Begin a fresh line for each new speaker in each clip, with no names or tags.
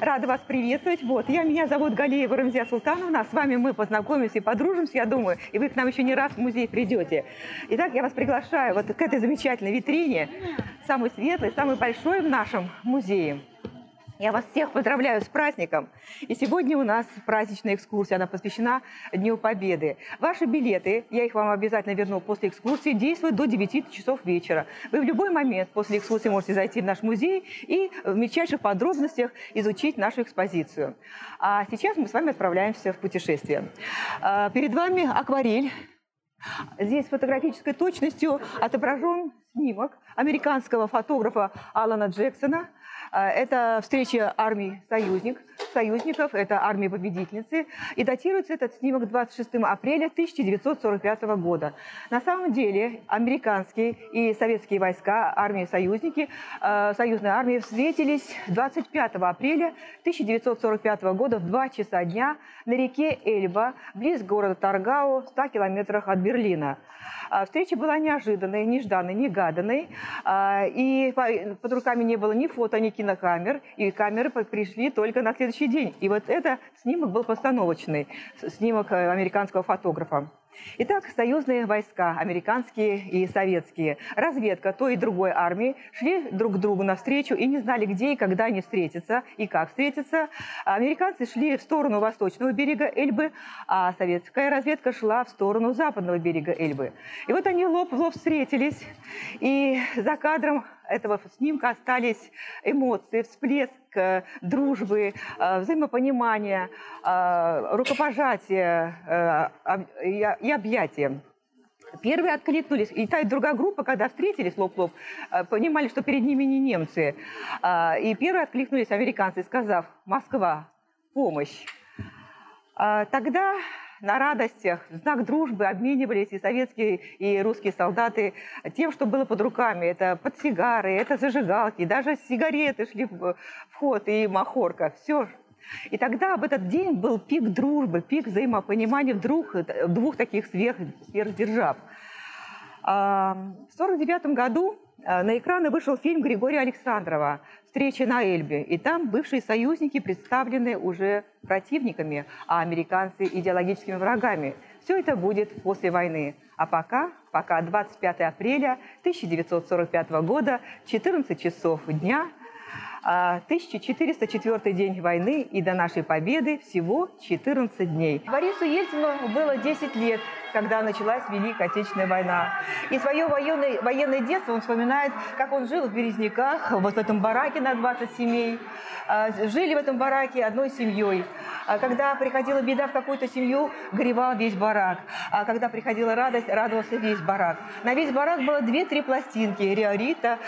Рада вас приветствовать. Вот, я, меня зовут Галеева Рамзия Султановна. С вами мы познакомимся и подружимся, я думаю, и вы к нам еще не раз в музей придете. Итак, я вас приглашаю вот к этой замечательной витрине, самой светлой, самой большой в нашем музее. Я вас всех поздравляю с праздником. И сегодня у нас праздничная экскурсия, она посвящена Дню Победы. Ваши билеты, я их вам обязательно верну после экскурсии, действуют до 9 часов вечера. Вы в любой момент после экскурсии можете зайти в наш музей и в мельчайших подробностях изучить нашу экспозицию. А сейчас мы с вами отправляемся в путешествие. А, перед вами акварель. Здесь фотографической точностью отображен снимок американского фотографа Алана Джексона – это встреча армий союзник, союзников, это армии победительницы. И датируется этот снимок 26 апреля 1945 года. На самом деле американские и советские войска, армии-союзники, а, союзные армии встретились 25 апреля 1945 года в 2 часа дня на реке Эльба, близ города Таргау, в 100 километрах от Берлина. А, встреча была неожиданной, нежданной, негаданной. И под руками не было ни фото, ни кинокамер, и камеры пришли только на следующий день. И вот это снимок был постановочный, снимок э, американского фотографа. Итак, союзные войска, американские и советские, разведка той и другой армии шли друг к другу навстречу и не знали, где и когда они встретятся и как встретятся. Американцы шли в сторону восточного берега Эльбы, а советская разведка шла в сторону западного берега Эльбы. И вот они лоб в лоб встретились, и за кадром этого снимка остались эмоции, всплеск э, дружбы, э, взаимопонимания, э, рукопожатия и объятия. Первые откликнулись, и та и другая группа, когда встретились лоб-лоб, понимали, что перед ними не немцы. И первые откликнулись американцы, сказав «Москва, помощь». Тогда на радостях, в знак дружбы обменивались и советские, и русские солдаты тем, что было под руками. Это подсигары, это зажигалки, даже сигареты шли в ход, и махорка, все. И тогда в этот день был пик дружбы, пик взаимопонимания вдруг двух таких сверх, сверхдержав. А, в 1949 году на экраны вышел фильм Григория Александрова «Встреча на Эльбе». И там бывшие союзники представлены уже противниками, а американцы – идеологическими врагами. Все это будет после войны. А пока, пока 25 апреля 1945 года, 14 часов дня – 1404 день войны и до нашей победы всего 14 дней. Борису Ельцину было 10 лет, когда началась Великая Отечественная война. И свое военное, военное детство он вспоминает, как он жил в Березняках, вот в этом бараке на 20 семей. А, жили в этом бараке одной семьей. А когда приходила беда в какую-то семью, горевал весь барак. А когда приходила радость, радовался весь барак. На весь барак было две-три пластинки. Риорита,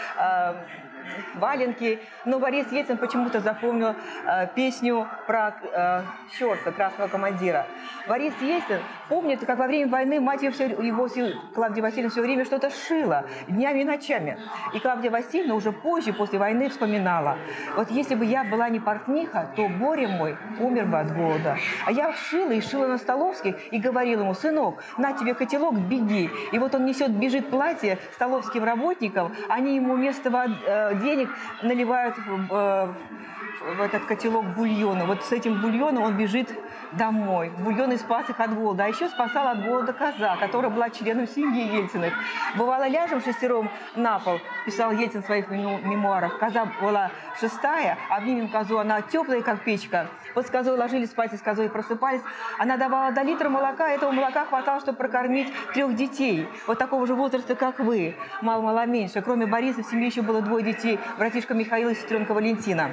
валенки. Но Борис Ельцин почему-то запомнил э, песню про э, Щерса, красного командира. Борис Ельцин помнит, как во время войны мать его, его Клавдия Васильевна все время что-то шила, днями и ночами. И Клавдия Васильевна уже позже, после войны, вспоминала. Вот если бы я была не портниха, то Боря мой умер бы от голода. А я шила и шила на Столовских и говорила ему, сынок, на тебе котелок, беги. И вот он несет, бежит платье столовским работникам, они ему вместо э, денег наливают в, э, в этот котелок бульона. Вот с этим бульоном он бежит домой. Бульон и спас их от голода. А еще спасал от голода коза, которая была членом семьи Ельциных. Бывало, ляжем шестером на пол, писал Ельцин в своих мемуарах. Коза была шестая, обнимем козу, она теплая, как печка. Вот с козой ложились спать, и с козой просыпались. Она давала до литра молока, этого молока хватало, чтобы прокормить трех детей. Вот такого же возраста, как вы. Мало-мало меньше. Кроме Бориса в семье еще было двое детей. Братишка Михаил и сестренка Валентина.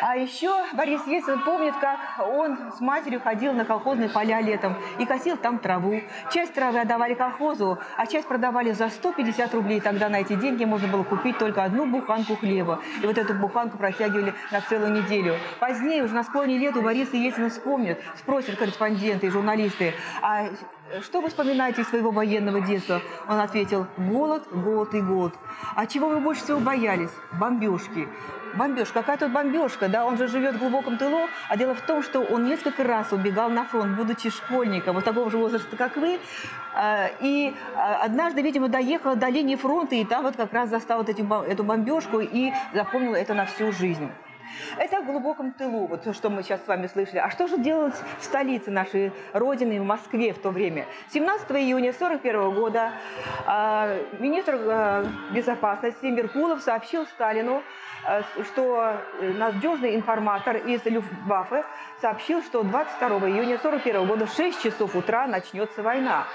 А еще Борис Ельцин помнит, как он с матерью ходил на колхозные поля летом и косил там траву. Часть травы отдавали колхозу, а часть продавали за 150 рублей. Тогда на эти деньги можно было купить только одну буханку хлеба. И вот эту буханку протягивали на целую неделю. Позднее, уже на склоне лет, у Бориса Ельцина вспомнят, спросят корреспонденты и журналисты, а что вы вспоминаете из своего военного детства? Он ответил, голод, голод и голод. А чего вы больше всего боялись? Бомбежки. Бомбежка, какая тут бомбежка, да, он же живет в глубоком тылу, а дело в том, что он несколько раз убегал на фронт, будучи школьником, вот такого же возраста, как вы, а, и а, однажды, видимо, доехал до линии фронта, и там вот как раз застал вот эту бомбежку и запомнил это на всю жизнь. Это в глубоком тылу, вот то, что мы сейчас с вами слышали. А что же делать в столице нашей Родины, в Москве в то время? 17 июня 1941 года э, министр э, безопасности Меркулов сообщил Сталину, э, что надежный информатор из Люфтваффе сообщил, что 22 июня 1941 года в 6 часов утра начнется война.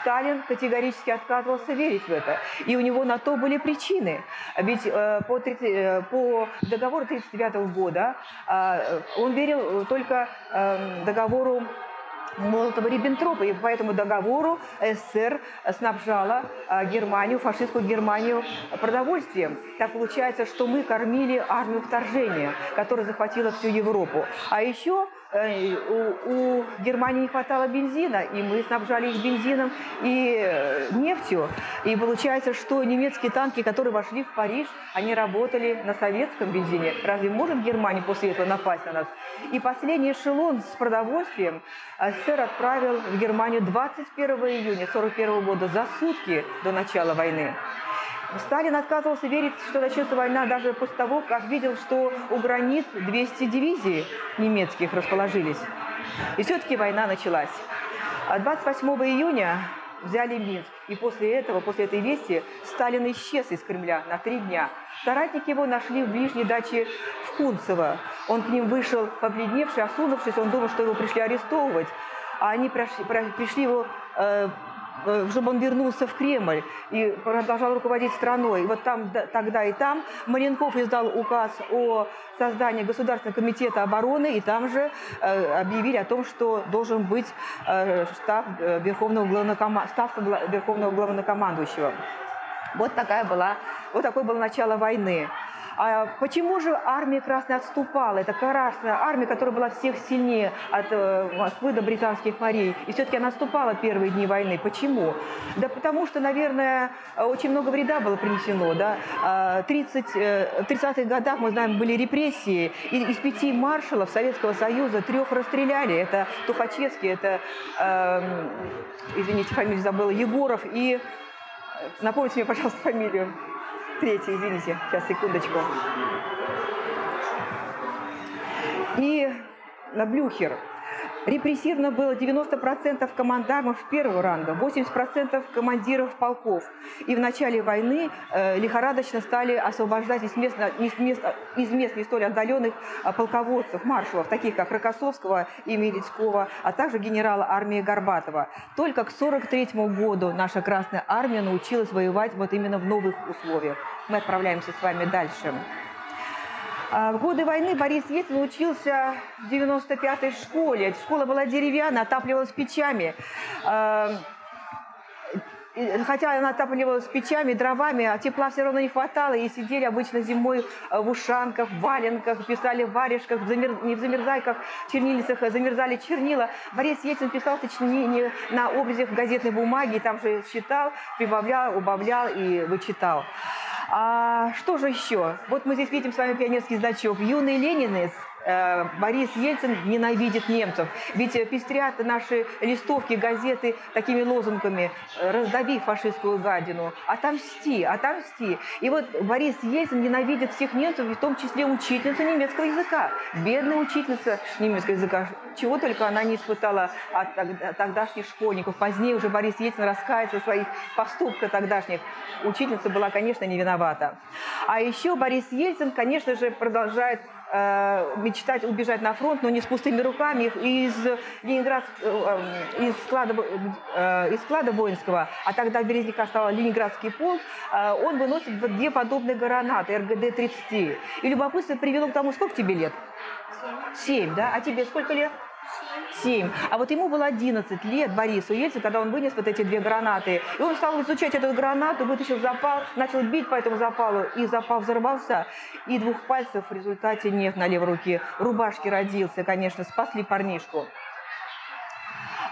Сталин категорически отказывался верить в это. И у него на то были причины. Ведь э, по, 30, э, по договору 1939 года э, он верил только э, договору Молотова-Риббентропа. И по этому договору СССР снабжала э, Германию, фашистскую Германию продовольствием. Так получается, что мы кормили армию вторжения, которая захватила всю Европу. А еще у, у Германии не хватало бензина, и мы снабжали их бензином и э, нефтью. И получается, что немецкие танки, которые вошли в Париж, они работали на советском бензине. Разве может Германия после этого напасть на нас? И последний эшелон с продовольствием СССР отправил в Германию 21 июня 1941 года, за сутки до начала войны. Сталин отказывался верить, что начнется война даже после того, как видел, что у границ 200 дивизий немецких расположились. И все-таки война началась. 28 а июня взяли Минск. И после этого, после этой вести, Сталин исчез из Кремля на три дня. Соратники его нашли в ближней даче в Кунцево. Он к ним вышел побледневший, осунувшись. Он думал, что его пришли арестовывать. А они пришли, пришли его Э, чтобы он вернулся в Кремль и продолжал руководить страной. Вот там, тогда и там Маленков издал указ о создании Государственного комитета обороны, и там же э, объявили о том, что должен быть э, штаб Верховного главнокома... ставка Верховного главнокомандующего. Вот такая была, вот такое было начало войны. А почему же армия Красная отступала? Это Красная армия, которая была всех сильнее от э, Москвы до британских морей. И все-таки она отступала первые дни войны. Почему? Да потому что, наверное, очень много вреда было принесено. Да? 30, э, в 30-х годах, мы знаем, были репрессии. И из пяти маршалов Советского Союза трех расстреляли. Это Тухачевский, это, э, извините, фамилию забыла, Егоров и... Напомните мне, пожалуйста, фамилию третий, извините, сейчас, секундочку. И на Блюхер. Репрессивно было 90% командармов первого ранга, 80% командиров полков. И в начале войны э, лихорадочно стали освобождать из мест, из мест, из мест не столь отдаленных э, полководцев, маршалов, таких как Рокоссовского и Мерецкого, а также генерала армии Горбатова. Только к 1943 году наша Красная Армия научилась воевать вот именно в новых условиях. Мы отправляемся с вами дальше. А, в годы войны Борис Ельцин учился в 95-й школе. Школа была деревянная, отапливалась печами. А, хотя она отапливалась печами, дровами, а тепла все равно не хватало, и сидели обычно зимой в ушанках, в валенках, писали в варежках, в замер... не в замерзайках, чернильницах, замерзали чернила. Борис Ельцин писал сочинение на образах газетной бумаги, там же считал, прибавлял, убавлял и вычитал. А что же еще? Вот мы здесь видим с вами пионерский значок. Юный ленинец Э, Борис Ельцин ненавидит немцев. Ведь э, пестрят наши листовки, газеты такими лозунгами «раздави фашистскую гадину», «отомсти», «отомсти». И вот Борис Ельцин ненавидит всех немцев, в том числе учительницу немецкого языка. Бедная учительница немецкого языка. Чего только она не испытала от тогдашних школьников. Позднее уже Борис Ельцин раскается в своих поступках тогдашних. Учительница была, конечно, не виновата. А еще Борис Ельцин, конечно же, продолжает э, мечтать убежать на фронт, но не с пустыми руками. Из Ленинград, э, из склада, э, из склада воинского, а тогда Березника стал Ленинградский полк, э, он выносит две подобные гранаты РГД-30. И любопытство привело к тому, сколько тебе лет? Семь, да? А тебе сколько лет? Семь. А вот ему было 11 лет, Борису Ельцину, когда он вынес вот эти две гранаты. И он стал изучать эту гранату, вытащил запал, начал бить по этому запалу, и запал взорвался. И двух пальцев в результате нет на левой руке. Рубашки родился, конечно, спасли парнишку.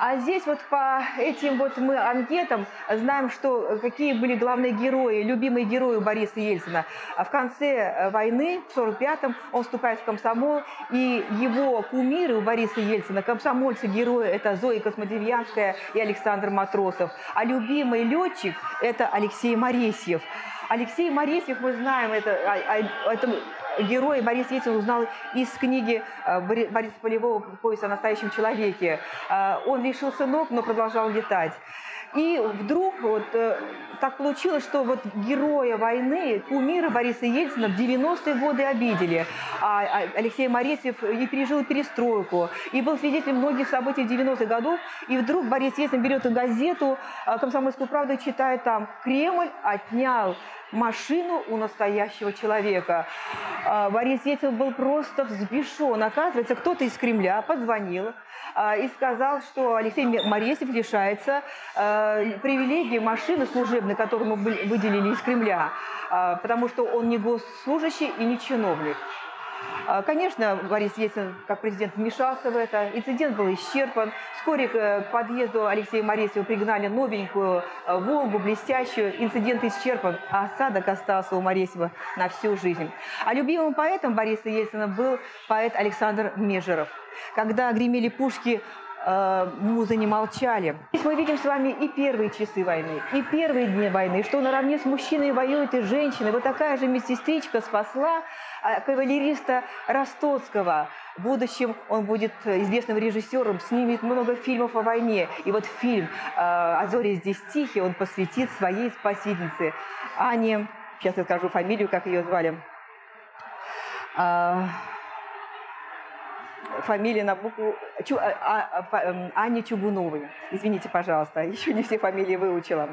А здесь вот по этим вот мы анкетам знаем, что какие были главные герои, любимые герои Бориса Ельцина. А в конце э, войны, в 45-м, он вступает в комсомол, и его кумиры у Бориса Ельцина, комсомольцы-герои, это Зоя Космодемьянская и Александр Матросов. А любимый летчик – это Алексей Моресьев. Алексей Моресьев, мы знаем, это, а, а, это герой Борис Ельцин узнал из книги э, Бориса Полевого «Пояс о настоящем человеке». Э, он лишился ног, но продолжал летать. И вдруг вот э, так получилось, что вот героя войны, кумира Бориса Ельцина в 90-е годы обидели. А, а Алексей Моресьев и пережил перестройку, и был свидетелем многих событий 90-х годов. И вдруг Борис Ельцин берет газету «Комсомольскую правду» и читает там «Кремль отнял машину у настоящего человека. А, Борис Ельцин был просто взбешен. Оказывается, кто-то из Кремля позвонил а, и сказал, что Алексей Моресев лишается а, привилегии машины служебной, которую мы выделили из Кремля, потому что он не госслужащий и не чиновник. А, конечно, Борис Ельцин, как президент, вмешался в это. Инцидент был исчерпан. Вскоре к подъезду Алексея Моресева пригнали новенькую а, «Волгу», блестящую. Инцидент исчерпан, а осадок остался у Моресева на всю жизнь. А любимым поэтом Бориса Ельцина был поэт Александр Межеров. Когда гремели пушки, э, музы не молчали. Здесь мы видим с вами и первые часы войны, и первые дни войны, что наравне с мужчиной воюют и женщины. Вот такая же медсестричка спасла э, кавалериста Ростоцкого. В будущем он будет известным режиссером, снимет много фильмов о войне. И вот фильм «А зори здесь тихие» он посвятит своей спасительнице Ане, сейчас я скажу фамилию, как ее звали, а, фамилия на букву Чу, а, а, а, эм, Ани Чугуновой. Извините, пожалуйста, еще не все фамилии выучила.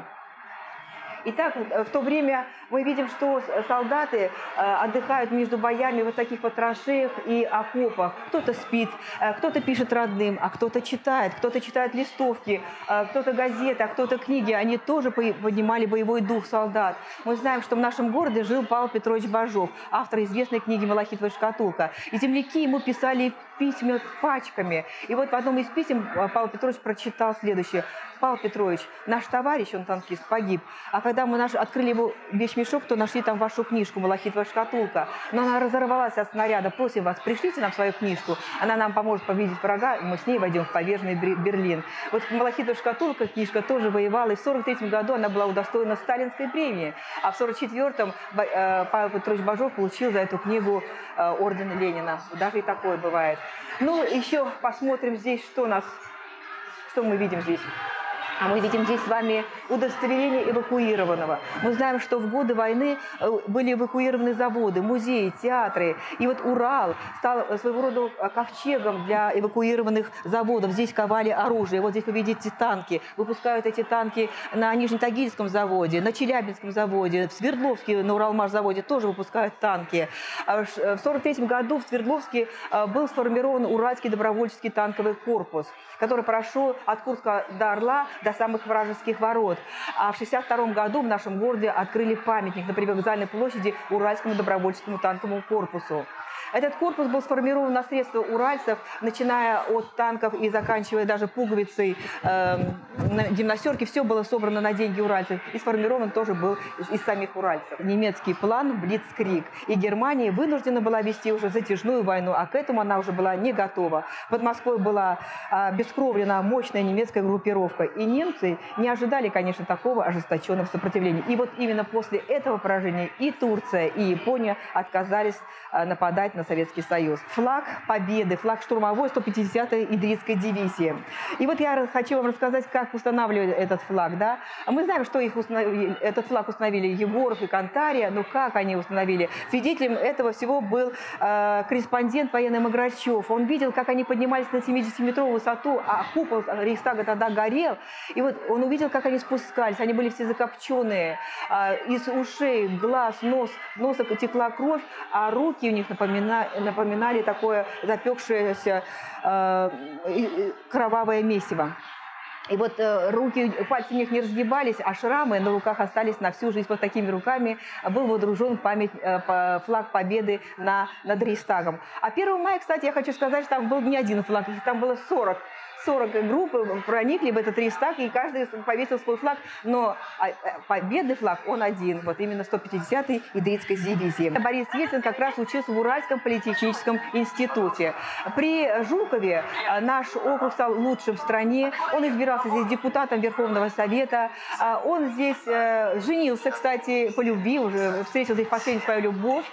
Итак, в то время мы видим, что солдаты э, отдыхают между боями вот таких вот траншеях и окопах. Кто-то спит, э, кто-то пишет родным, а кто-то читает, кто-то читает листовки, э, кто-то газеты, а кто-то книги. Они тоже поднимали боевой дух солдат. Мы знаем, что в нашем городе жил Павел Петрович Бажов, автор известной книги «Малахитовая шкатулка». И земляки ему писали письма пачками. И вот в одном из писем Павел Петрович прочитал следующее. Павел Петрович, наш товарищ, он танкист, погиб. А когда мы наш, открыли его вещмешок, то нашли там вашу книжку «Малахитовая шкатулка». Но она разорвалась от снаряда. Просим вас, пришлите нам свою книжку. Она нам поможет победить врага, и мы с ней войдем в поверженный Берлин. Вот «Малахитовая шкатулка» книжка тоже воевала. И в 43 году она была удостоена сталинской премии. А в 44-м э, Павел Петрович Бажов получил за эту книгу э, орден Ленина. Даже и такое бывает. Ну, еще посмотрим здесь, что нас, что мы видим здесь. А мы видим здесь с вами удостоверение эвакуированного. Мы знаем, что в годы войны э, были эвакуированы заводы, музеи, театры. И вот Урал стал своего рода ковчегом для эвакуированных заводов. Здесь ковали оружие. Вот здесь вы видите танки. Выпускают эти танки на Нижнетагильском заводе, на Челябинском заводе, в Свердловске на Уралмаш заводе тоже выпускают танки. А в 1943 году в Свердловске э, был сформирован Уральский добровольческий танковый корпус, который прошел от Курска до Орла, до самых вражеских ворот. А в 1962 году в нашем городе открыли памятник на привокзальной площади Уральскому добровольческому танковому корпусу. Этот корпус был сформирован на средства уральцев, начиная от танков и заканчивая даже пуговицей э, на гимнастерке. Все было собрано на деньги уральцев и сформирован тоже был из, самих уральцев. Немецкий план «Блицкрик». И Германия вынуждена была вести уже затяжную войну, а к этому она уже была не готова. Под Москвой была э, бескровлена мощная немецкая группировка. И немцы не ожидали, конечно, такого ожесточенного сопротивления. И вот именно после этого поражения и Турция, и Япония отказались э, нападать на Советский Союз. Флаг Победы, флаг штурмовой 150-й Идритской дивизии. И вот я хочу вам рассказать, как устанавливали этот флаг. Да? Мы знаем, что их установили, этот флаг установили Егоров и Кантария, но как они установили? Свидетелем этого всего был э, корреспондент военный Маграчев. Он видел, как они поднимались на 70-метровую высоту, а купол Рейхстага тогда горел. И вот он увидел, как они спускались. Они были все закопченные. Э, из ушей, глаз, нос, носа текла кровь, а руки у них напоминали напоминали такое запекшееся э, кровавое месиво. И вот э, руки, пальцы у них не разгибались, а шрамы на руках остались на всю жизнь. Вот такими руками был водружен память, э, флаг победы на, над Рейстагом. А 1 мая, кстати, я хочу сказать, что там был не один флаг, там было 40 40 групп проникли в этот рейстаг, и каждый повесил свой флаг, но а, э, победный флаг, он один, вот именно 150-й Идритской дивизии. Борис Ельцин как раз учился в Уральском политехническом институте. При Жукове э, наш округ стал лучшим в стране, он избирался здесь депутатом Верховного Совета, а он здесь э, женился, кстати, по любви, уже встретил здесь последнюю свою любовь,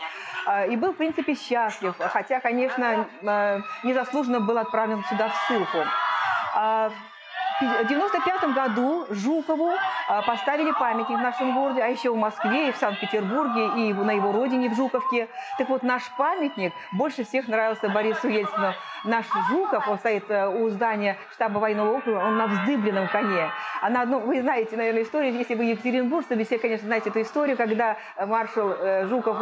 и был, в принципе, счастлив, хотя, конечно, незаслуженно был отправлен сюда в ссылку. В 95 году Жукову а, поставили памятник в нашем городе, а еще в Москве, и в Санкт-Петербурге, и на его родине, в Жуковке. Так вот, наш памятник больше всех нравился Борису Ельцину. Наш Жуков, он стоит э, у здания штаба военного округа, он на вздыбленном коне. А на одном, вы знаете, наверное, историю, если вы Екатеринбург, то вы все, конечно, знаете эту историю, когда маршал э, Жуков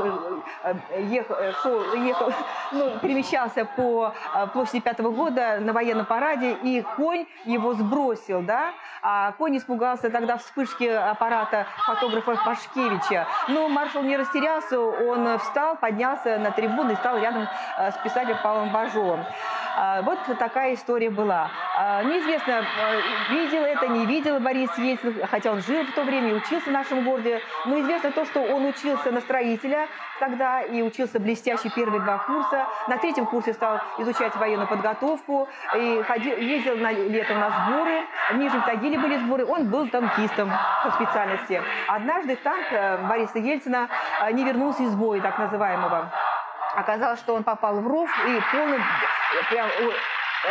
э, ехал, шел, ехал ну, перемещался по площади Пятого года на военном параде, и конь его сбросил, да, а конь испугался тогда вспышки аппарата фотографа Пашкевича. Но маршал не растерялся, он встал, поднялся на трибуну и стал рядом с писателем Павлом Бажовым. А, вот такая история была. А, неизвестно, а, видел это, не видел Борис Ельцин, хотя он жил в то время и учился в нашем городе. Но известно то, что он учился на строителя тогда и учился блестяще первые два курса. На третьем курсе стал изучать военную подготовку и ходил, ездил на, летом на сборы. В Нижнем Тагиле были сборы. Он был танкистом по специальности. Однажды танк э, Бориса Ельцина э, не вернулся из боя, так называемого. Оказалось, что он попал в ров и полный прям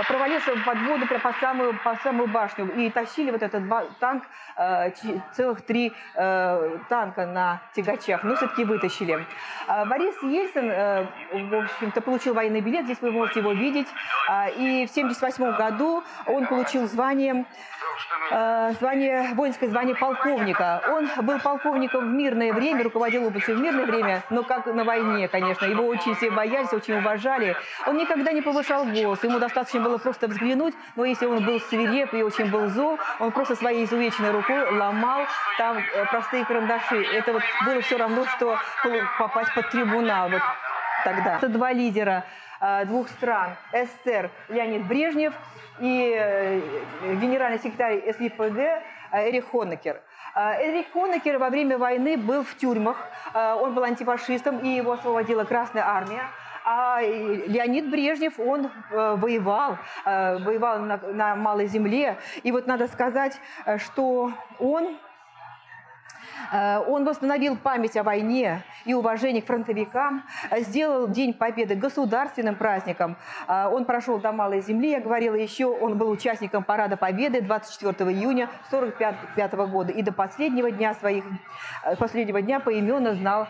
провалился под воду прям по самую, по самую башню. И тащили вот этот танк, э, целых три э, танка на тягачах, но все-таки вытащили. Э, Борис Ельцин, э, в общем-то, получил военный билет, здесь вы можете его видеть. Э, и в 1978 году он получил звание звание, воинское звание полковника. Он был полковником в мирное время, руководил областью в мирное время, но как на войне, конечно. Его очень все боялись, очень уважали. Он никогда не повышал голос, ему достаточно было просто взглянуть, но если он был свиреп и очень был зол, он просто своей изувеченной рукой ломал там э, простые карандаши. Это вот было все равно, что попасть под трибунал вот тогда. Это два лидера э, двух стран, СССР Леонид Брежнев – и э, генеральный секретарь СИПГ э, Эрих Хонекер. Э, Эрих Хонекер во время войны был в тюрьмах, он был антифашистом, и его освободила Красная Армия. А Леонид Брежнев, он воевал, воевал на, на Малой Земле. И вот надо сказать, что он Э, он восстановил память о войне и уважение к фронтовикам, э, сделал День Победы государственным праздником. Э, он прошел до Малой Земли, я говорила еще, он был участником Парада Победы 24 июня 1945 года и до последнего дня своих, последнего дня поименно знал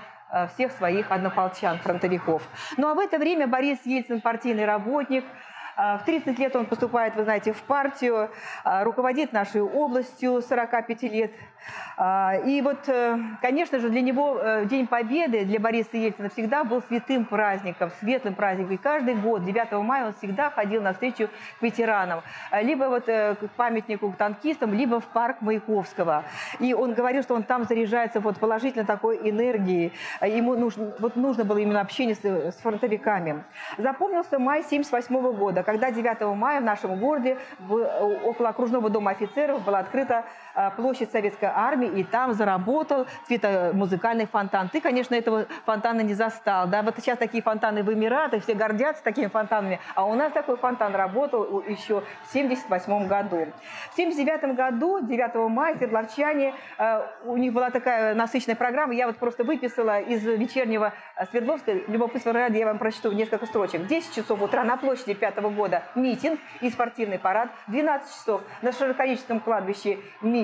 всех своих однополчан, фронтовиков. Ну а в это время Борис Ельцин, партийный работник, в 30 лет он поступает, вы знаете, в партию, а, руководит нашей областью 45 лет. А, и вот, э, конечно же, для него э, День Победы, для Бориса Ельцина всегда был святым праздником, светлым праздником. И каждый год, 9 мая, он всегда ходил на встречу к ветеранам. Либо вот э, к памятнику к танкистам, либо в парк Маяковского. И он говорил, что он там заряжается вот положительно такой энергией. Ему нужно, вот нужно было именно общение с, с фронтовиками. Запомнился май 78 года когда 9 мая в нашем городе около окружного дома офицеров была открыта э, площадь Советской Армии, и там заработал цветомузыкальный фонтан. Ты, конечно, этого фонтана не застал. Да? Вот сейчас такие фонтаны вымирают, и все гордятся такими фонтанами. А у нас такой фонтан работал еще в 1978 году. В 1979 году, 9 мая, свердловчане, э, у них была такая насыщенная программа, я вот просто выписала из вечернего э, Свердловска, любопытство ради, я вам прочту несколько строчек. 10 часов утра на площади 5 года митинг и спортивный парад. 12 часов на Широкореческом кладбище митинг.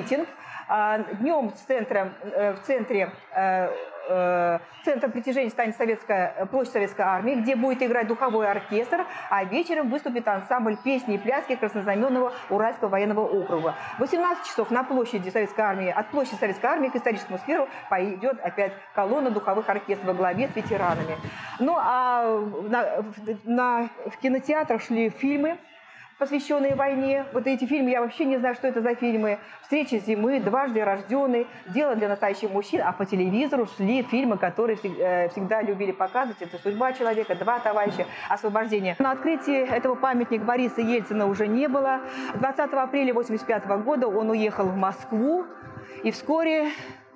А, Днем в центре, э, в центре э, э, центром притяжения станет Советская, площадь Советской Армии, где будет играть духовой оркестр, а вечером выступит ансамбль песни и пляски краснознаменного Уральского военного округа. В 18 часов на площади Советской Армии, от площади Советской Армии к историческому скверу пойдет опять колонна духовых оркестров во главе с ветеранами. Ну а на, на, в кинотеатрах шли фильмы, посвященные войне. Вот эти фильмы, я вообще не знаю, что это за фильмы. «Встреча зимы», «Дважды рожденный», «Дело для настоящих мужчин». А по телевизору шли фильмы, которые э, всегда любили показывать. Это «Судьба человека», «Два товарища», «Освобождение». На открытии этого памятника Бориса Ельцина уже не было. 20 апреля 1985 года он уехал в Москву. И вскоре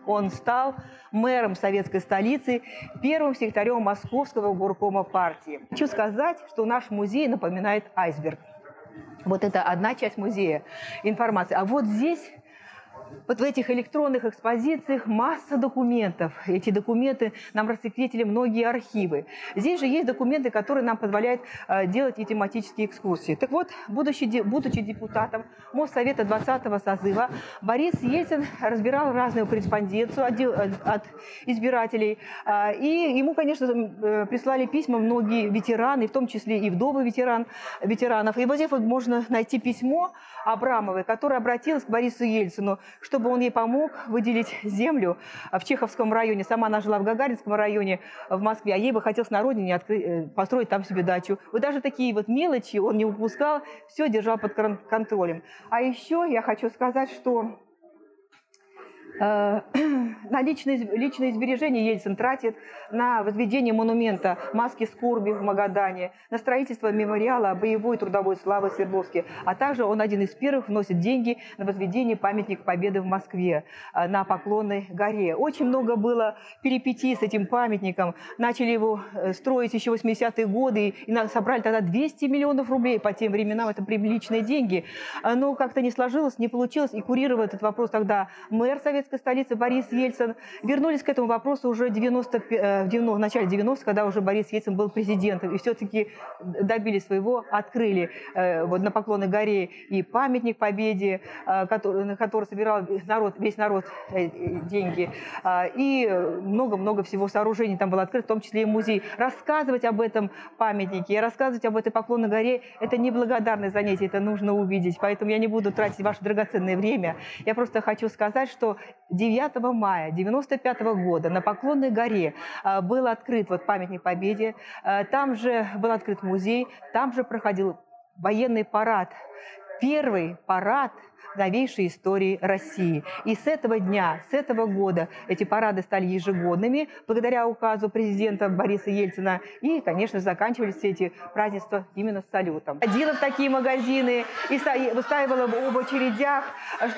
он стал мэром советской столицы, первым секретарем Московского горкома партии. Хочу сказать, что наш музей напоминает айсберг. Вот это одна часть музея информации. А вот здесь Вот в этих электронных экспозициях масса документов. Эти документы нам рассекретили многие архивы. Здесь же есть документы, которые нам позволяют э, делать и тематические экскурсии. Так вот, будучи, будучи депутатом Моссовета 20-го созыва, Борис Ельцин разбирал разную корреспонденцию от, от избирателей. Э, и ему, конечно, э, прислали письма многие ветераны, в том числе и вдовы ветеран, ветеранов. И вот здесь вот можно найти письмо Абрамовой, которая обратилась к Борису Ельцину, чтобы он ей помог выделить землю в Чеховском районе. Сама она жила в Гагаринском районе в Москве, а ей бы хотелось на родине открыть, э, построить там себе дачу. Вот даже такие вот мелочи он не упускал, все держал под контролем. А еще я хочу сказать, что на личные, личные сбережения Ельцин тратит на возведение монумента маски скорби в Магадане, на строительство мемориала боевой трудовой славы Свердловске, а также он один из первых вносит деньги на возведение памятника Победы в Москве э, на Поклонной горе. Очень много было перипетий с этим памятником. Начали его э, строить еще 80-е годы и собрали тогда 200 миллионов рублей по тем временам. Это приличные деньги. Но как-то не сложилось, не получилось. И курировал этот вопрос тогда мэр Совет советской столицы Борис Ельцин. Вернулись к этому вопросу уже 90, э, в начале 90-х, когда уже Борис Ельцин был президентом. И все-таки добились своего, открыли э, вот на Поклонной горе и памятник Победе, э, который, на который собирал народ, весь народ деньги. И много-много всего сооружений там было открыто, в том числе и музей. Рассказывать об этом памятнике, рассказывать об этой Поклонной горе – это неблагодарное занятие, это нужно увидеть. Поэтому я не буду тратить ваше драгоценное время. Я просто хочу сказать, что 9 мая 1995 года на Поклонной горе а, был открыт вот памятник Победе, а, там же был открыт музей, там же проходил военный парад. Первый парад – новейшей истории России. И с этого дня, с этого года эти парады стали ежегодными, благодаря указу президента Бориса Ельцина. И, конечно, заканчивались все эти празднества именно с салютом. Ходила в такие магазины и выстаивала в очередях.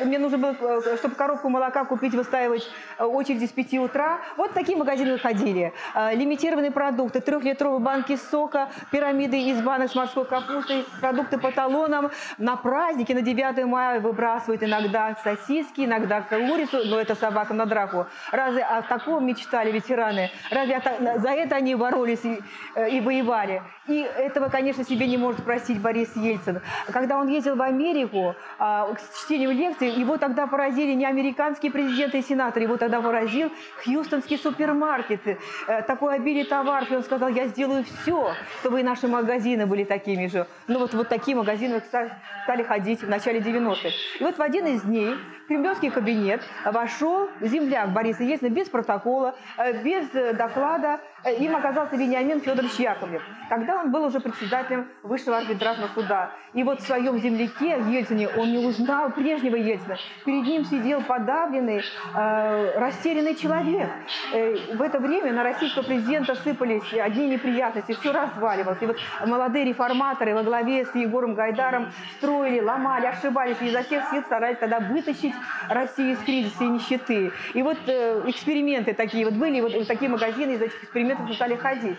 Мне нужно было, э, чтобы коробку молока купить, выстаивать э, очереди с 5 утра. Вот такие магазины ходили. Э, лимитированные продукты, трехлитровые банки сока, пирамиды из банок с морской капустой, продукты по талонам. На праздники, на 9 мая выбрали выбрасывают иногда сосиски, иногда курицу, но это собакам на драку. Разве о таком мечтали ветераны? Разве за это они боролись и, э, и воевали? И этого, конечно, себе не может простить Борис Ельцин. Когда он ездил в Америку а, с чтением лекций, его тогда поразили не американские президенты и сенаторы, его тогда поразил хьюстонский супермаркет. Э, такой обилие товаров. И он сказал, я сделаю все, чтобы и наши магазины были такими же. Ну вот, вот такие магазины стали ходить в начале 90-х. И вот в один из дней кремлевский кабинет вошел земляк Бориса Ельцина без протокола, э, без э, доклада. Э, им оказался Вениамин Федорович Яковлев. Тогда он был уже председателем Высшего арбитражного суда. И вот в своем земляке Ельцине он не узнал прежнего Ельцина. Перед ним сидел подавленный, растерянный человек. В это время на российского президента сыпались одни неприятности, все разваливалось. И вот молодые реформаторы во главе с Егором Гайдаром строили, ломали, ошибались и изо всех сил старались тогда вытащить Россию из кризиса и нищеты. И вот э, эксперименты такие вот были, и вот такие магазины из этих экспериментов стали ходить.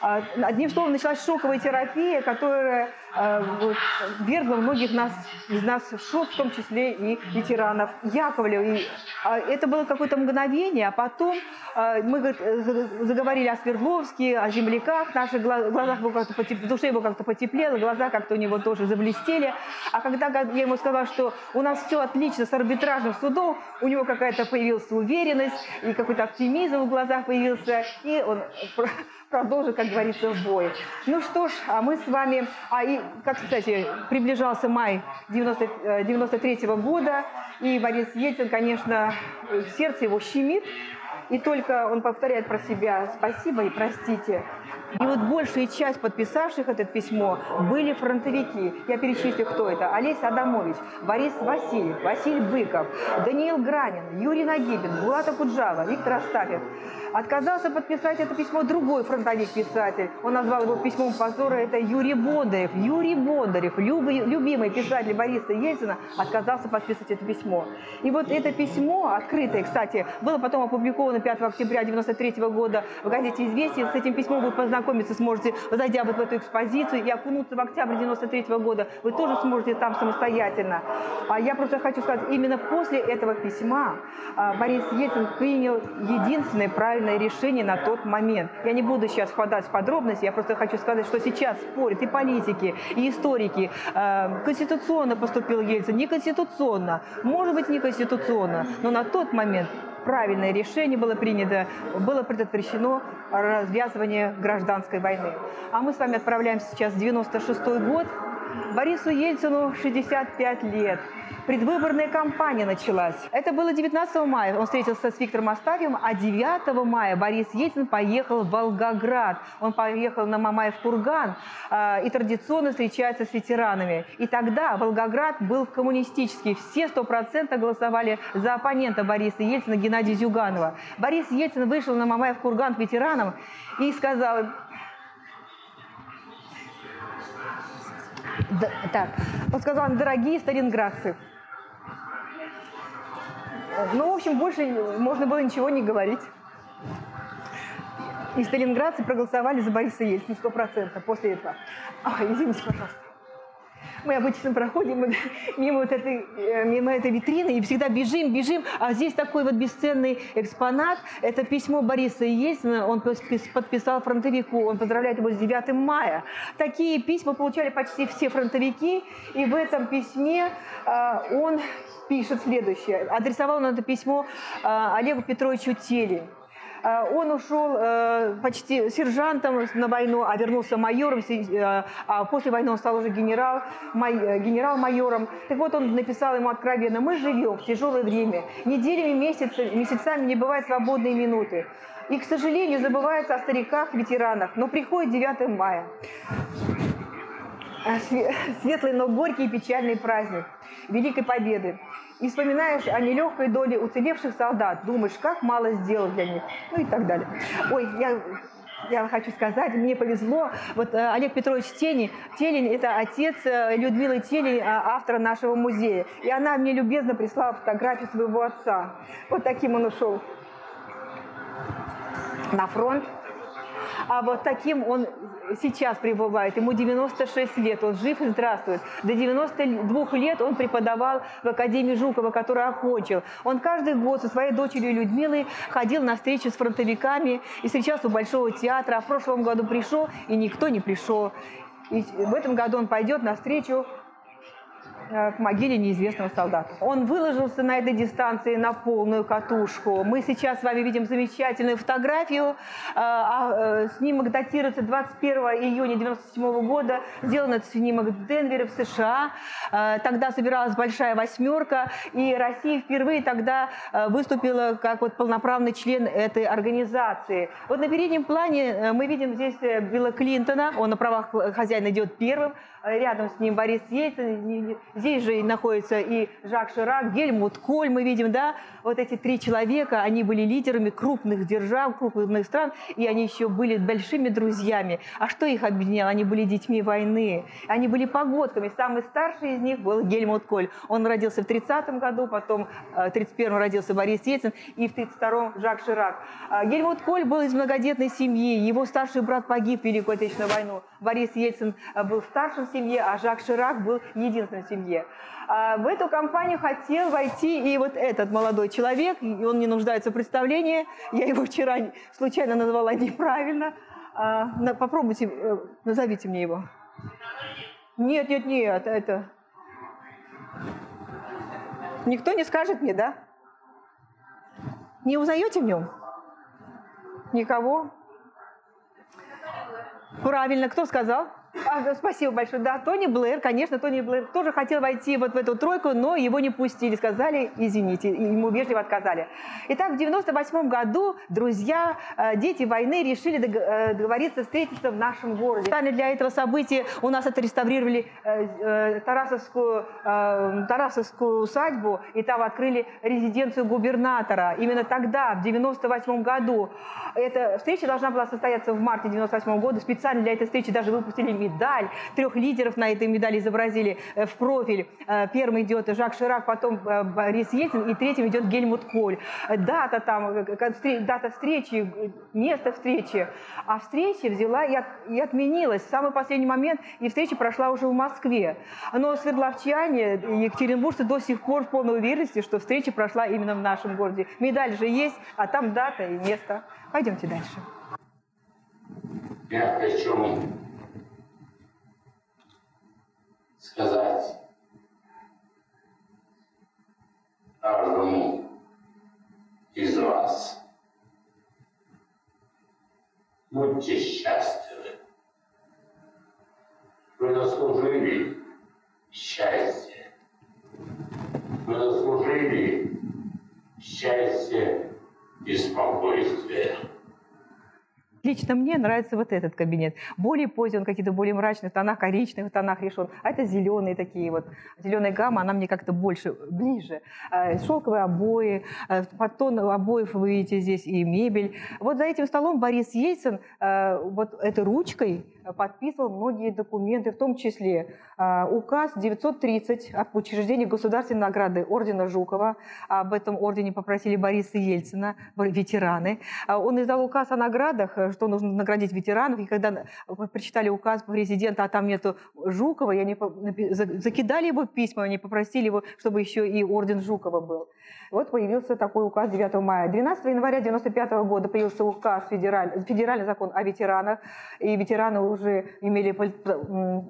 А, одним словом, началась шоковая терапия, которая вот, вергла многих нас, из нас в шок, в том числе и ветеранов Яковлев. И, а, это было какое-то мгновение, а потом э, мы говорит, заговорили о Свердловске, о земляках, в наших глазах его как-то потеп... в душе его как-то потеплело, глаза как-то у него тоже заблестели. А когда я ему сказала, что у нас все отлично с арбитражным судом, у него какая-то появилась уверенность и какой-то оптимизм в глазах появился, и он продолжит, как говорится, в бой. Ну что ж, а мы с вами... А и, как, кстати, приближался май 90, 93 -го года, и Борис Ельцин, конечно, сердце его щемит, и только он повторяет про себя «спасибо и простите». И вот большая часть подписавших это письмо были фронтовики. Я перечислю, кто это. Олесь Адамович, Борис Васильев, Василий Быков, Даниил Гранин, Юрий Нагибин, Булата Куджава, Виктор Остапев. Отказался подписать это письмо другой фронтовик-писатель. Он назвал его письмом позора. Это Юрий Бондарев. Юрий Бондарев, любимый писатель Бориса Ельцина, отказался подписывать это письмо. И вот это письмо, открытое, кстати, было потом опубликовано 5 октября 1993 года в газете «Известия». С этим письмом был познакомлен познакомиться сможете, зайдя вот в эту экспозицию и окунуться в октябрь 93 -го года. Вы тоже сможете там самостоятельно. А я просто хочу сказать, именно после этого письма а, Борис Ельцин принял единственное правильное решение на тот момент. Я не буду сейчас впадать в подробности, я просто хочу сказать, что сейчас спорят и политики, и историки. А, конституционно поступил Ельцин, не конституционно, может быть, не конституционно, но на тот момент правильное решение было принято, было предотвращено развязывание гражданской войны. А мы с вами отправляемся сейчас в 96 год. Борису Ельцину 65 лет предвыборная кампания началась. Это было 19 мая. Он встретился с Виктором Астафьевым, а 9 мая Борис Ельцин поехал в Волгоград. Он поехал на Мамаев курган э, и традиционно встречается с ветеранами. И тогда Волгоград был коммунистический. Все 100% голосовали за оппонента Бориса Ельцина Геннадия Зюганова. Борис Ельцин вышел на Мамаев курган к ветеранам и сказал, Да, так, он сказал, дорогие сталинградцы, ну, в общем, больше можно было ничего не говорить. И сталинградцы проголосовали за Бориса Ельцина сто процентов после этого. Ой, извините, пожалуйста. Мы обычно проходим мимо, вот этой, э, мимо этой витрины и всегда бежим, бежим, а здесь такой вот бесценный экспонат. Это письмо Бориса Ельцина, он подписал фронтовику, он поздравляет его с 9 мая. Такие письма получали почти все фронтовики, и в этом письме а, он пишет следующее. Адресовал он это письмо а, Олегу Петровичу Теле. А, он ушел э, почти сержантом на войну, а вернулся майором, э, а после войны он стал уже генерал, э, генерал-майором. Так вот, он написал ему откровенно, мы живем в тяжелое время, неделями, месяцами, месяцами не бывает свободной минуты. И, к сожалению, забывается о стариках, ветеранах, но приходит 9 мая. Светлый, но горький и печальный праздник Великой Победы и вспоминаешь о нелегкой доле уцелевших солдат, думаешь, как мало сделал для них, ну и так далее. Ой, я я хочу сказать, мне повезло. Вот э, Олег Петрович Тени, Телень – это отец э, Людмилы Телень, э, автора нашего музея. И она мне любезно прислала фотографию своего отца. Вот таким он ушел на фронт. А вот таким он сейчас пребывает. Ему 96 лет, он жив и здравствует. До 92 лет он преподавал в Академии Жукова, которую окончил. Он каждый год со своей дочерью Людмилой ходил на встречи с фронтовиками и встречался у Большого театра. А в прошлом году пришел, и никто не пришел. И в этом году он пойдет на встречу к могиле неизвестного солдата. Он выложился на этой дистанции на полную катушку. Мы сейчас с вами видим замечательную фотографию. Э, а, э, снимок датируется 21 июня 1997 года. Сделан этот снимок в Денвере, в США. Тогда собиралась большая восьмерка, и Россия впервые тогда выступила как вот полноправный член этой организации. Вот на переднем плане мы видим здесь Билла Клинтона. Он на правах хозяина идет первым. Рядом с ним Борис Ельцин Здесь же находится и Жак Ширак, Гельмут Коль, мы видим, да, вот эти три человека, они были лидерами крупных держав, крупных стран, и они еще были большими друзьями. А что их объединяло? Они были детьми войны, они были погодками. Самый старший из них был Гельмут Коль. Он родился в 30 году, потом э, в 31 родился Борис Ельцин, и в 32 Жак Ширак. А Гельмут Коль был из многодетной семьи, его старший брат погиб в Великую Отечественную войну. Борис Ельцин э, был старшим в семье, а Жак Ширак был единственным в семье. А в эту компанию хотел войти и вот этот молодой человек, и он не нуждается в представлении. Я его вчера случайно назвала неправильно. А, попробуйте, э, назовите мне его. Нет, нет, нет, это... Никто не скажет мне, да? Не узнаете в нем? Никого? Правильно, кто сказал? А, спасибо большое. Да, Тони Блэр, конечно, Тони Блэр тоже хотел войти вот в эту тройку, но его не пустили. Сказали, извините, ему вежливо отказали. Итак, в 98 году друзья, э, дети войны решили э, договориться встретиться в нашем городе. Специально для этого события у нас отреставрировали э, Тарасовскую, Тарасовскую усадьбу, и там открыли резиденцию губернатора. Именно тогда, в 98 году, эта встреча должна была состояться в марте 98 года. Специально для этой встречи даже выпустили медаль. Трех лидеров на этой медали изобразили э, в профиль. Э, первым идет Жак Ширак, потом э, Борис Ельцин, и третьим идет Гельмут Коль. Дата там, дата встречи, место встречи. А встреча взяла и, от, и отменилась в самый последний момент, и встреча прошла уже в Москве. Но свердловчане, екатеринбуржцы до сих пор в полной уверенности, что встреча прошла именно в нашем городе. Медаль же есть, а там дата и место. Пойдемте дальше.
Я хочу сказать каждому из вас. Будьте счастливы. Вы заслужили счастье. Вы заслужили счастье и спокойствие.
Лично мне нравится вот этот кабинет. Более поздний, он какие-то более мрачных тонах, коричневых тонах решен. А это зеленые такие вот. Зеленая гамма, она мне как-то больше, ближе. А, шелковые обои, а, под обоев вы видите здесь и мебель. Вот за этим столом Борис Ельцин а, вот этой ручкой подписывал многие документы, в том числе а, указ 930 об учреждении государственной награды ордена Жукова. Об этом ордене попросили Бориса Ельцина, ветераны. А, он издал указ о наградах, что нужно наградить ветеранов. И когда прочитали указ президента, а там нету Жукова, и они закидали его письма, они попросили его, чтобы еще и орден Жукова был. Вот появился такой указ 9 мая. 12 января 1995 года появился указ, федераль, федеральный закон о ветеранах, и ветераны уже имели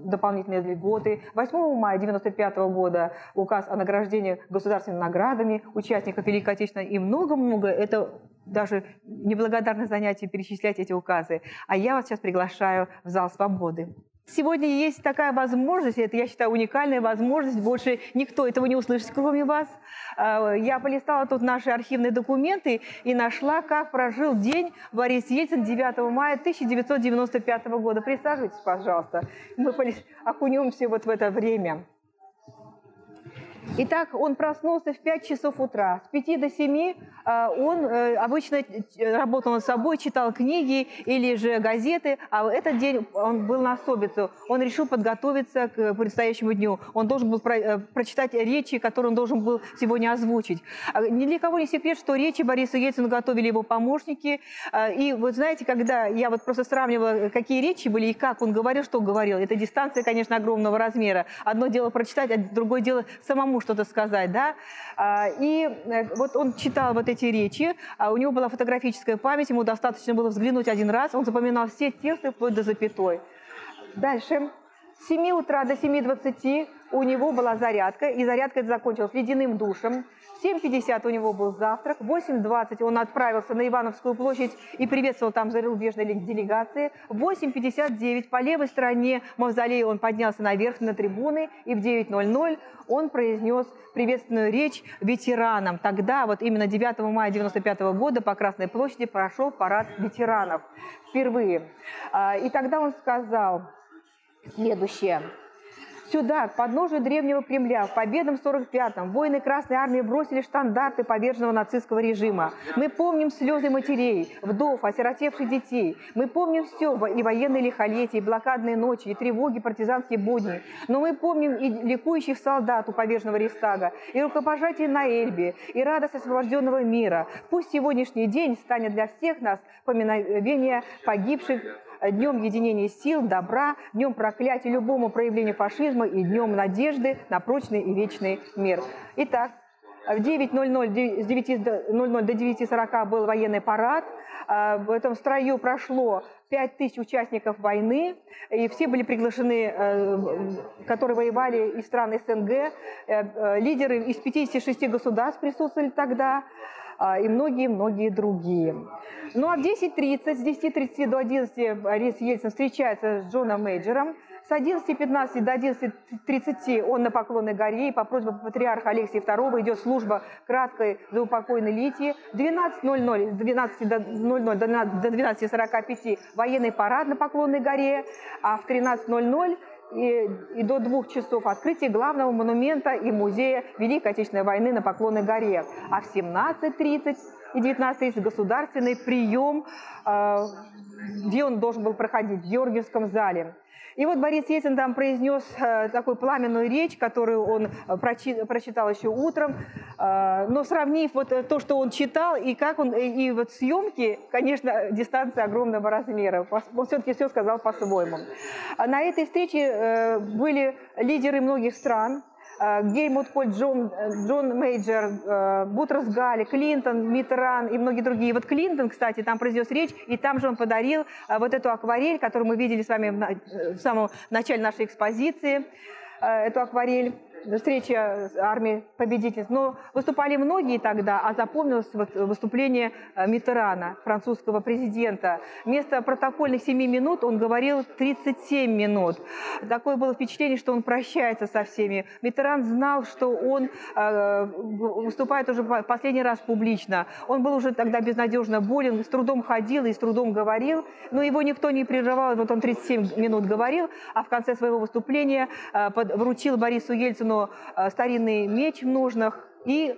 дополнительные льготы. 8 мая 1995 года указ о награждении государственными наградами участников Великой Отечественной и много-много. Это даже неблагодарное занятие перечислять эти указы. А я вас сейчас приглашаю в зал свободы. Сегодня есть такая возможность, это, я считаю, уникальная возможность, больше никто этого не услышит, кроме вас. А, я полистала тут наши архивные документы и нашла, как прожил день Борис Ельцин 9 мая 1995 года. Присаживайтесь, пожалуйста. Мы окунемся вот в это время. Итак, он проснулся в 5 часов утра. С 5 до 7 э, он э, обычно работал над собой, читал книги или же газеты, а этот день он был на особицу. Он решил подготовиться к предстоящему дню. Он должен был э, прочитать речи, которые он должен был сегодня озвучить. А ни для кого не секрет, что речи Бориса Ельцина готовили его помощники. И вот знаете, когда я вот просто сравнивала, какие речи были и как он говорил, что говорил, это дистанция, конечно, огромного размера. Одно дело прочитать, а другое дело самому что-то сказать, да. А, и э, вот он читал вот эти речи, а у него была фотографическая память, ему достаточно было взглянуть один раз, он запоминал все тексты вплоть до запятой. Дальше. С 7 утра до 7.20 у него была зарядка, и зарядка это закончилась ледяным душем. 7.50 у него был завтрак, в 8.20 он отправился на Ивановскую площадь и приветствовал там зарубежные делегации. В 8.59 по левой стороне мавзолея он поднялся наверх на трибуны, и в 9.00 он произнес приветственную речь ветеранам. Тогда, вот именно 9 мая 1995 года по Красной площади прошел парад ветеранов впервые. А, и тогда он сказал следующее – Сюда, к подножию древнего Кремля, в победном 45-м, воины Красной Армии бросили штандарты поверженного нацистского режима. Мы помним слезы матерей, вдов, осиротевших детей. Мы помним все, и военные лихолетия, и блокадные ночи, и тревоги, партизанские будни. Но мы помним и ликующих солдат у поверженного Рейстага, и рукопожатие на Эльбе, и радость освобожденного мира. Пусть сегодняшний день станет для всех нас поминовение погибших днем единения сил, добра, днем проклятия любому проявлению фашизма и днем надежды на прочный и вечный мир. Итак, в 9.00, с 9.00 до 9.40 был военный парад. А, в этом строю прошло 5 тысяч участников войны, и все были приглашены, э, которые воевали из стран СНГ. Э, э, лидеры из 56 государств присутствовали тогда. А, и многие-многие другие. Ну а в 10.30, с 10.30 до 11 Борис Ельцин встречается с Джоном Мейджером. С 11.15 до 11.30 он на Поклонной горе, и по просьбе патриарха Алексия II идет служба краткой за упокойной Литии. В 12.00, с 12.00 до 12.45 военный парад на Поклонной горе, а в 13.00 и, и до двух часов открытие главного монумента и музея Великой Отечественной войны на Поклонной горе. А в 17.30 и 19.30 государственный прием, э, где он должен был проходить, в Георгиевском зале. И вот Борис Ельцин там произнес э, такую пламенную речь, которую он э, прочи, прочитал еще утром. Э, но сравнив вот то, что он читал, и как он, и, вот съемки, конечно, дистанция огромного размера. Он все-таки все сказал по-своему. А на этой встрече были лидеры многих стран, Гельмут Коль, Джон, э, Джон Мейджер, э, Бутрос Галли, Клинтон, Митран и многие другие. Вот Клинтон, кстати, там произнес речь, и там же он подарил вот эту акварель, которую мы видели с вами в самом начале нашей экспозиции, эту акварель встреча армии победительниц. Но выступали многие тогда, а запомнилось выступление э, Митерана, французского президента. Вместо протокольных 7 минут он говорил 37 минут. Такое было впечатление, что он прощается со всеми. Митеран знал, что он э, выступает уже последний раз публично. Он был уже тогда безнадежно болен, с трудом ходил и с трудом говорил, но его никто не прерывал. Вот он 37 минут говорил, а в конце своего выступления э, вручил Борису Ельцину Пушкину э, старинный меч в ножнах и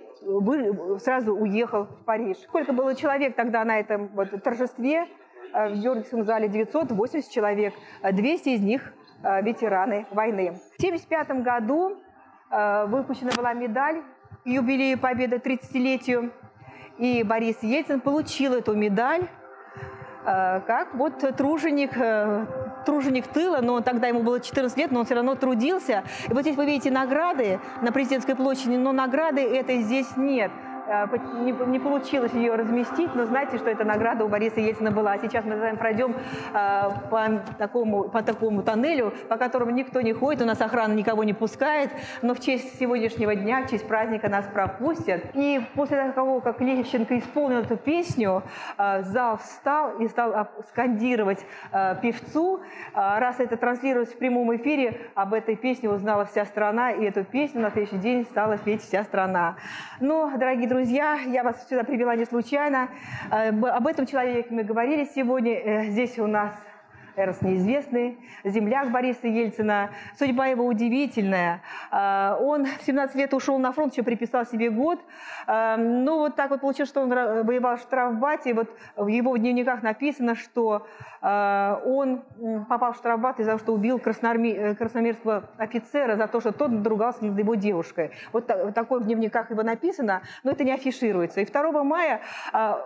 сразу уехал в Париж. Сколько было человек тогда на этом вот торжестве? Э, в Георгиевском зале 980 человек, 200 из них э, ветераны войны. В 1975 году выпущена была медаль юбилею Победы 30-летию, и Борис Ельцин получил эту медаль как вот труженик труженик тыла, но тогда ему было 14 лет, но он все равно трудился. И вот здесь вы видите награды на президентской площади, но награды этой здесь нет. Э, не, не получилось ее разместить, но знаете, что эта награда у Бориса Ельцина была. Сейчас мы с вами пройдем э, по такому, по такому тоннелю, по которому никто не ходит, у нас охрана никого не пускает, но в честь сегодняшнего дня, в честь праздника нас пропустят. И после того, как Лещенко исполнил эту песню, э, зал встал и стал скандировать певцу. Раз это транслируется в прямом эфире, об этой песне узнала вся страна, и эту песню на следующий день стала петь вся страна. Но, дорогие друзья, друзья, я вас сюда привела не случайно. Э, об этом человеке мы говорили сегодня. Э, здесь у нас Эрос неизвестный, земляк Бориса Ельцина. Судьба его удивительная. А, он в 17 лет ушел на фронт, еще приписал себе год. А, ну, вот так вот получилось, что он воевал в штрафбате. Вот в его дневниках написано, что а, он попал в штрафбат из-за того, что убил э, красномерского офицера за то, что тот надругался над его девушкой. Вот такое в дневниках его написано, но это не афишируется. И 2 мая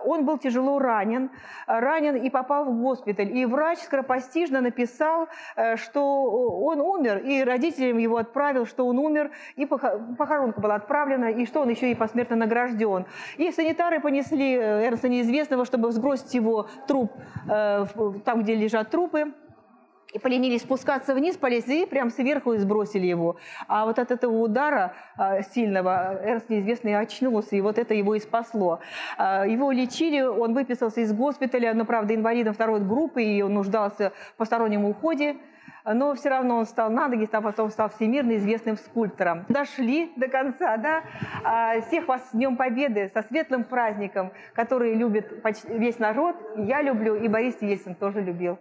он был тяжело ранен, ранен и попал в госпиталь. И врач скоропостижно скоропостижно написал, э, что он умер, и родителям его отправил, что он умер, и похоронка была отправлена, и что он еще и посмертно награжден. И санитары понесли э, Эрнста Неизвестного, чтобы сбросить его труп э, там, где лежат трупы и поленились спускаться вниз по лестнице, и прям сверху и сбросили его. А вот от этого удара а, сильного Эрнст неизвестный очнулся, и вот это его и спасло. А, его лечили, он выписался из госпиталя, но, правда, инвалидом второй группы, и он нуждался в постороннем уходе. Но все равно он стал на ноги, а потом стал всемирно известным скульптором. Дошли до конца, да? А, всех вас с Днем Победы, со светлым праздником, который любит весь народ. Я люблю, и Борис Ельцин тоже любил.